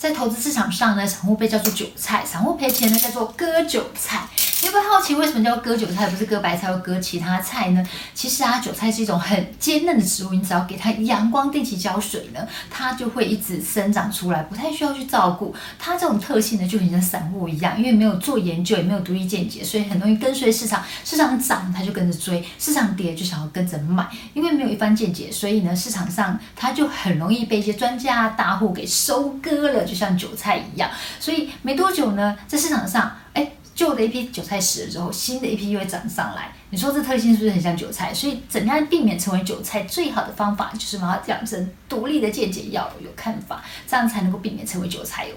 在投资市场上呢，散户被叫做韭菜，散户赔钱呢叫做割韭菜。你会不会好奇为什么叫割韭菜，不是割白菜或割其他菜呢？其实啊，韭菜是一种很坚韧的植物，你只要给它阳光、定期浇水呢，它就会一直生长出来，不太需要去照顾。它这种特性呢，就很像散户一样，因为没有做研究，也没有独立见解，所以很容易跟随市场。市场涨，它就跟着追；市场跌，就想要跟着买。因为没有一番见解，所以呢，市场上它就很容易被一些专家大户给收割了。就像韭菜一样，所以没多久呢，在市场上，旧的一批韭菜死了之后，新的一批又会长上来。你说这特性是不是很像韭菜？所以怎样避免成为韭菜？最好的方法就是把它养成独立的见解，要有看法，这样才能够避免成为韭菜哟。